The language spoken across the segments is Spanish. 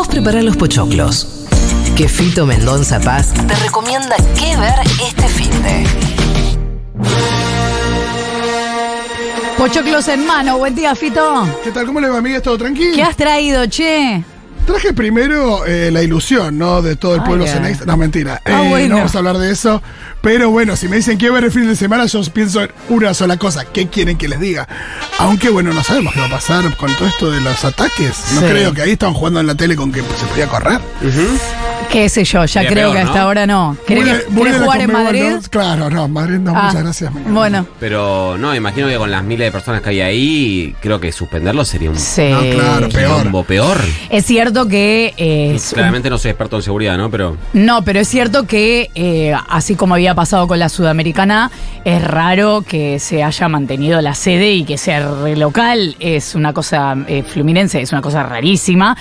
vos preparás los pochoclos. Que Fito Mendonza Paz te recomienda qué ver este fin de. Pochoclos en mano, buen día, Fito. ¿Qué tal? ¿Cómo le va, amiga? ¿Todo tranquilo? ¿Qué has traído, che? Traje primero eh, la ilusión, ¿no? De todo el pueblo ya. cenex. No, mentira. Ah, Eh, bueno. No vamos a hablar de eso. Pero bueno, si me dicen qué ver el fin de semana, yo pienso en una sola cosa. ¿Qué quieren que les diga? Aunque, bueno, no sabemos qué va a pasar con todo esto de los ataques. No Sí. creo que ahí estaban jugando en la tele con que se podía correr. Qué sé yo, ya Sería creo peor, que hasta ¿no? ahora no. ¿Querés, Muy que- de- muy querés de la jugar en Conmebol, Madrid? ¿no? Claro, no, Madrid no, Ah, muchas gracias. Bueno, Pero no, imagino que con las miles de personas que hay ahí, creo que suspenderlo sería un sí. No, claro, peor. quilombo peor. Es cierto que eh, es Claramente no soy experto en seguridad, ¿no? Pero No, pero es cierto que, eh, así como había pasado con la Sudamericana, es raro que se haya mantenido la sede y que sea re local. Es una cosa, eh, Fluminense es una cosa rarísima.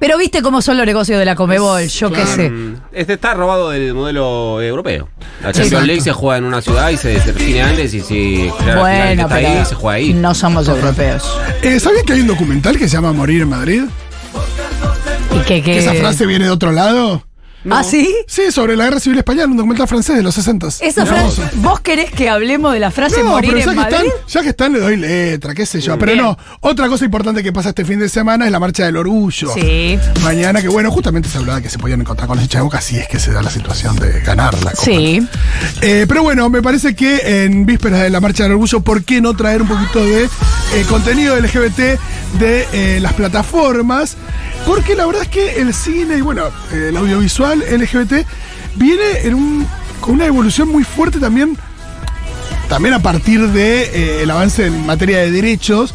Pero viste cómo son los negocios de la Comebol, yo qué sé. este está robado del modelo europeo. La Champions. League se juega en una ciudad y se define antes y si claro, al final el que Bueno, está pero ahí se juega ahí. no somos europeos. Eh, ¿Sabían que hay un documental que se llama Morir en Madrid? ¿Y que, que- Que esa frase viene de otro lado. ¿Ah, sí? Sí, sobre la guerra civil española, un documental francés de los 60. Esa frase, ¿Vos querés que hablemos de la frase No, morir pero ya en que, Madrid? están, ya que están, le doy letra, qué sé yo. Pero Bien. no, otra cosa importante que pasa este fin de semana es la marcha del orgullo. Sí. Mañana, que bueno, justamente se hablaba de que se podían encontrar con los hinchas de boca si es que se da la situación de ganar la copa. Sí. Eh, pero bueno, me parece que en vísperas de la marcha del orgullo, ¿por qué no traer un poquito de eh, contenido LGBT de eh, las plataformas? Porque la verdad es que el cine y bueno, eh, el audiovisual LGBT viene en un, con una evolución muy fuerte también también a partir del de, eh, el avance en materia de derechos.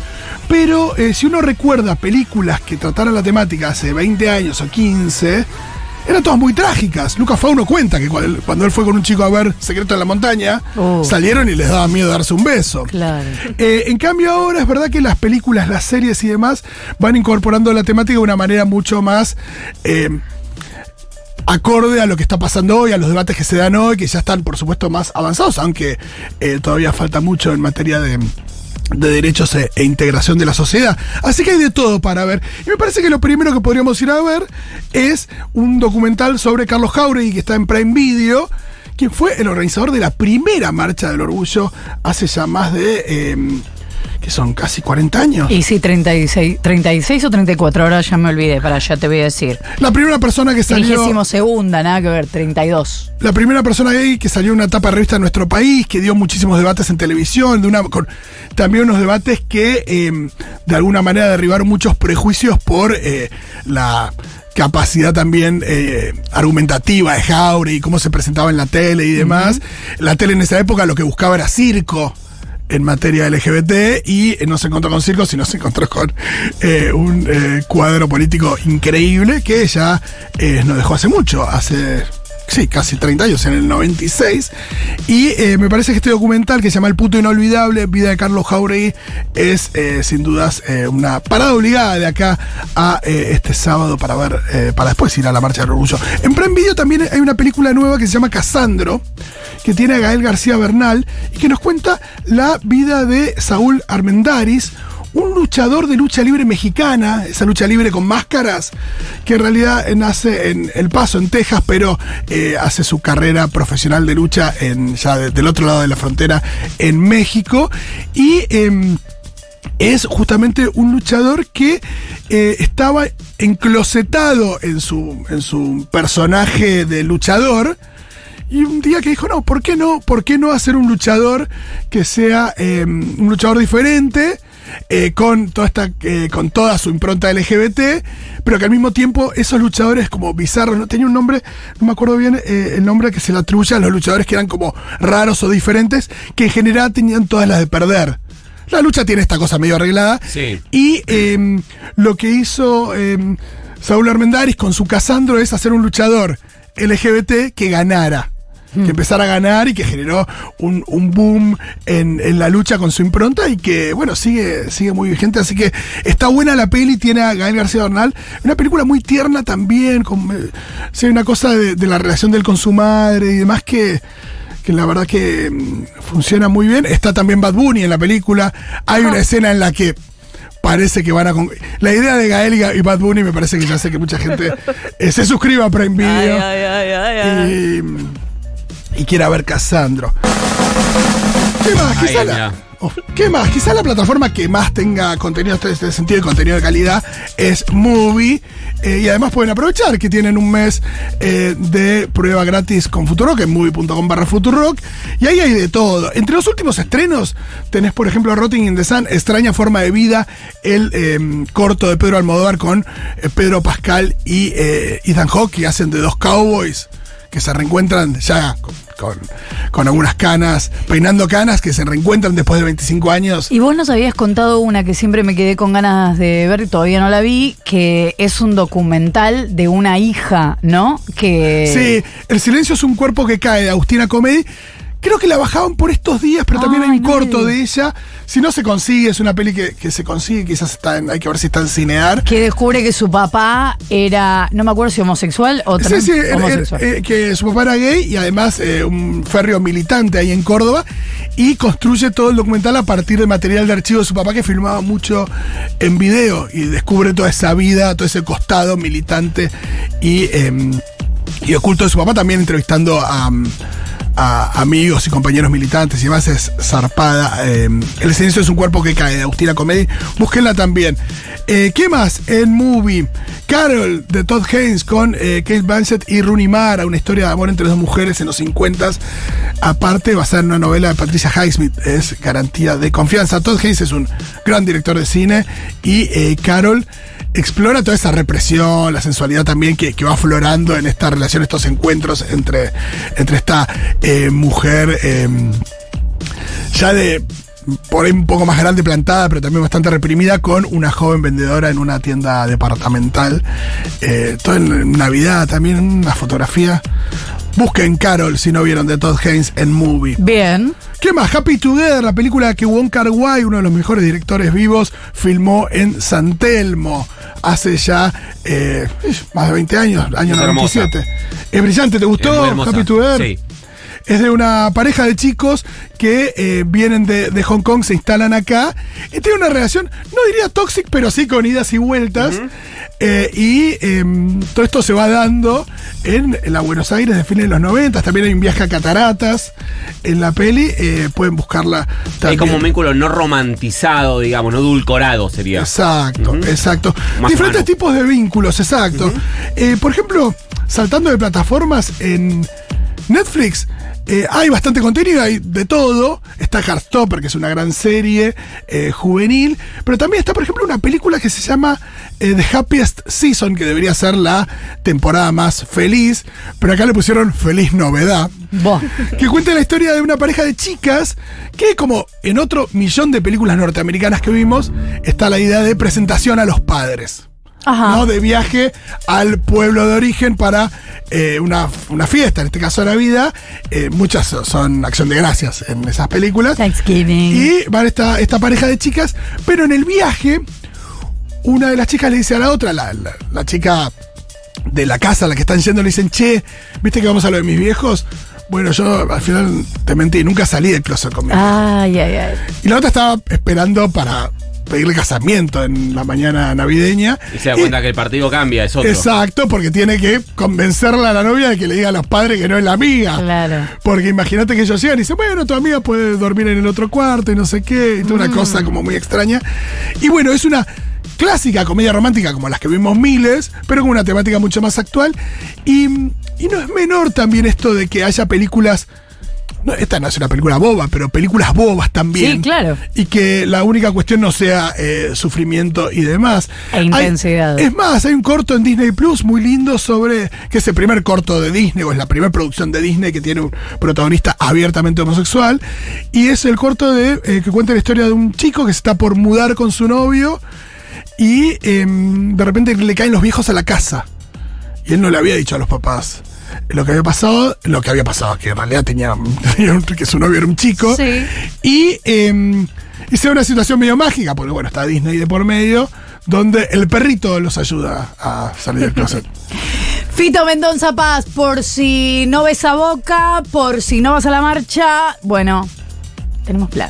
Pero eh, si uno recuerda películas que trataron la temática hace 20 años o 15, eran todas muy trágicas. Lucas Fauno cuenta que cuando él, cuando él fue con un chico a ver Secreto de la Montaña, Uh. salieron y les daba miedo darse un beso. Claro. Eh, en cambio ahora es verdad que las películas, las series y demás van incorporando la temática de una manera mucho más eh, acorde a lo que está pasando hoy, a los debates que se dan hoy, que ya están por supuesto más avanzados, aunque eh, todavía falta mucho en materia de de derechos e, e integración de la sociedad. Así que hay de todo para ver. Y me parece que lo primero que podríamos ir a ver es un documental sobre Carlos Jauregui que está en Prime Video, quien fue el organizador de la primera marcha del orgullo hace ya más de... eh, que son casi 40 años. Y sí, 36, 36 o 34, ahora ya me olvidé, para ya te voy a decir. La primera persona que salió... Trigésimo segunda, nada que ver, 32. La primera persona gay que salió en una etapa de revista en nuestro país, que dio muchísimos debates en televisión, de una, con también unos debates que eh, de alguna manera derribaron muchos prejuicios por eh, la capacidad también eh, argumentativa de Jauregui y cómo se presentaba en la tele y demás. La tele en esa época lo que buscaba era circo en materia LGBT y eh, no se encontró con circo, sino se encontró con eh, un eh, cuadro político increíble que ya nos dejó hace mucho, hace sí, casi 30 años, en el 96. Y eh, me parece que este documental que se llama El puto inolvidable, Vida de Carlos Jauregui, es eh, sin dudas eh, una parada obligada de acá a este sábado para ver, para después ir a la Marcha del Orgullo. En Prime Video también hay una película nueva que se llama Casandro, que tiene a Gael García Bernal y que nos cuenta la vida de Saúl Armendaris, un luchador de lucha libre mexicana, esa lucha libre con máscaras, que en realidad nace en El Paso, en Texas, pero eh, hace su carrera profesional de lucha en, ya de- del otro lado de la frontera, en México. Y em, es justamente un luchador que eh, estaba enclosetado en su, en su personaje de luchador. Y un día que dijo, no, ¿por qué no? ¿Por qué no hacer un luchador que sea eh, un luchador diferente? Eh, con, toda esta, eh, con toda su impronta LGBT, pero que al mismo tiempo esos luchadores como bizarros, ¿no? tenía un nombre, no me acuerdo bien eh, el nombre que se le atribuye a los luchadores que eran como raros o diferentes, que en general tenían todas las de perder. La lucha tiene esta cosa medio arreglada. Sí. Y eh, lo que hizo eh, Saúl Armendáriz con su Casandro es hacer un luchador LGBT que ganara. Que empezara a ganar y que generó un, un boom en, en la lucha con su impronta y que, bueno, sigue, sigue muy vigente. Así que está buena la peli, tiene a Gael García Bernal. Una película muy tierna también, con eh, sí, una cosa de, de la relación de él con su madre y demás que, que la verdad que mm, funciona muy bien. Está también Bad Bunny en la película. Hay una escena en la que parece que van a. con- La idea de Gael y Bad Bunny me parece que ya sé que mucha gente eh, se suscriba a Prime Video Ay, ay, ay, ay, ay. y, y quiera ver Casandro. ¿Qué más? Quizá la, oh, ¿Qué más? Quizá la plataforma que más tenga contenido, este, este sentido de contenido de calidad, es Movie. Eh, y además pueden aprovechar que tienen un mes eh, de prueba gratis con Futurock en movie.com barra Futurock. Y ahí hay de todo. Entre los últimos estrenos tenés, por ejemplo, Rotting in the Sun, Extraña Forma de Vida, el eh, corto de Pedro Almodóvar con eh, Pedro Pascal y Ethan Hawke, que hacen de dos cowboys que se reencuentran ya con, con- con algunas canas, peinando canas, que se reencuentran después de 25 años. Y vos nos habías contado una que siempre me quedé con ganas de ver y todavía no la vi, que es un documental de una hija, ¿no? Que Sí, El silencio es un cuerpo que cae de Agustina Comedi. Creo que la bajaban por estos días, pero también hay Ay, un no corto de ella. Si no se consigue, es una peli que, que se consigue, quizás está en- hay que ver si está en Cinear. que descubre que su papá era, no me acuerdo si homosexual o Sí, trans- sí, homosexual. eh, que su papá era gay y además eh, un férreo militante ahí en Córdoba y construye todo el documental a partir de material de archivo de su papá que filmaba mucho en video y descubre toda esa vida, todo ese costado militante y, em, y oculto de su papá, también entrevistando a... a amigos y compañeros militantes y demás es zarpada. eh, el silencio es un cuerpo que cae de Agustina Comedi. Búsquenla también. Eh, ¿Qué más? En Movie. Carol de Todd Haynes con eh, Kate Blanchett y Rooney Mara, una historia de amor entre dos mujeres en los 50 Aparte, basada en una novela de Patricia Highsmith, es garantía de confianza. Todd Haynes es un gran director de cine y Carol explora toda esa represión, la sensualidad también que, que va aflorando en esta relación, estos encuentros entre, entre esta eh, mujer eh, ya de por ahí un poco más grande plantada, pero también bastante reprimida, con una joven vendedora en una tienda departamental. Eh, todo en Navidad también, una fotografía. Busquen Carol si no vieron de Todd Haynes en Movie. Bien. ¿Qué más? Happy Together, la película que Wong Kar Wai, uno de los mejores directores vivos, filmó en San Telmo hace ya eh, más de 20 años, año Es hermosa. 97. Es brillante, ¿te Es gustó. Happy Together? Sí. Es de una pareja de chicos que eh, vienen de, de Hong Kong, se instalan acá y tiene una relación, no diría tóxica, pero sí con idas y vueltas. Eh, y em, todo esto se va dando en la Buenos Aires de fines de los 90. También hay un viaje a cataratas en la peli. eh, pueden buscarla Hay también. como un vínculo no romantizado, digamos, no edulcorado sería. Exacto, exacto. Más Diferentes humano. tipos de vínculos, exacto. Eh, por ejemplo, saltando de plataformas en Netflix, eh, hay bastante contenido, hay de todo. Está Heartstopper, que es una gran serie eh, juvenil. Pero también está, por ejemplo, una película que se llama eh, The Happiest Season, que debería ser la temporada más feliz. Pero acá le pusieron Feliz Novedad Buah. que cuenta la historia de una pareja de chicas que como en otro millón de películas norteamericanas que vimos, está la idea de presentación a los padres. Ajá. ¿no? De viaje al pueblo de origen para eh, una, una fiesta, en este caso Navidad. Eh, muchas son- acción de gracias en esas películas. Thanksgiving. Y van esta, esta pareja de chicas, pero en el viaje, una de las chicas le dice a la otra, la, la- la chica de la casa a la que están yendo, le dicen, che, ¿viste que vamos a lo de mis viejos? Bueno, yo al final te mentí, nunca salí del closet con mi viejo". Ay, ay, ay. Y la otra estaba esperando para pedirle casamiento en la mañana navideña. Y se da cuenta que el partido cambia, es otro. Exacto, porque tiene que convencerla a la novia de que le diga a los padres que no es la amiga. Claro. Porque imagínate que ellos llegan y dicen, bueno, tu amiga puede dormir en el otro cuarto y no sé qué, y toda una cosa como muy extraña. Y bueno, es una clásica comedia romántica como las que vimos miles, pero con una temática mucho más actual. Y, y no es menor también esto de que haya películas. No, esta no es una película boba, pero películas bobas también. Sí, claro. Y que la única cuestión no sea eh, sufrimiento y demás. E Hay- intensidad. es más, hay un corto en Disney Plus muy lindo sobre. que es el primer corto de Disney, o es la primera producción de Disney que tiene un protagonista abiertamente homosexual. Y es el corto de eh, que cuenta la historia de un chico que se está por mudar con su novio y em, de repente le caen los viejos a la casa. Y él no le había dicho a los papás lo que había pasado, lo que había pasado, que en realidad tenía, tenía un- que su novio era un chico. Sí. Y, eh, y se da una situación medio mágica, porque bueno, está Disney de por medio, donde el perrito los ayuda a salir del closet. Fito Mendoza Paz, por si no ves a boca, por si no vas a la marcha, bueno, tenemos plan.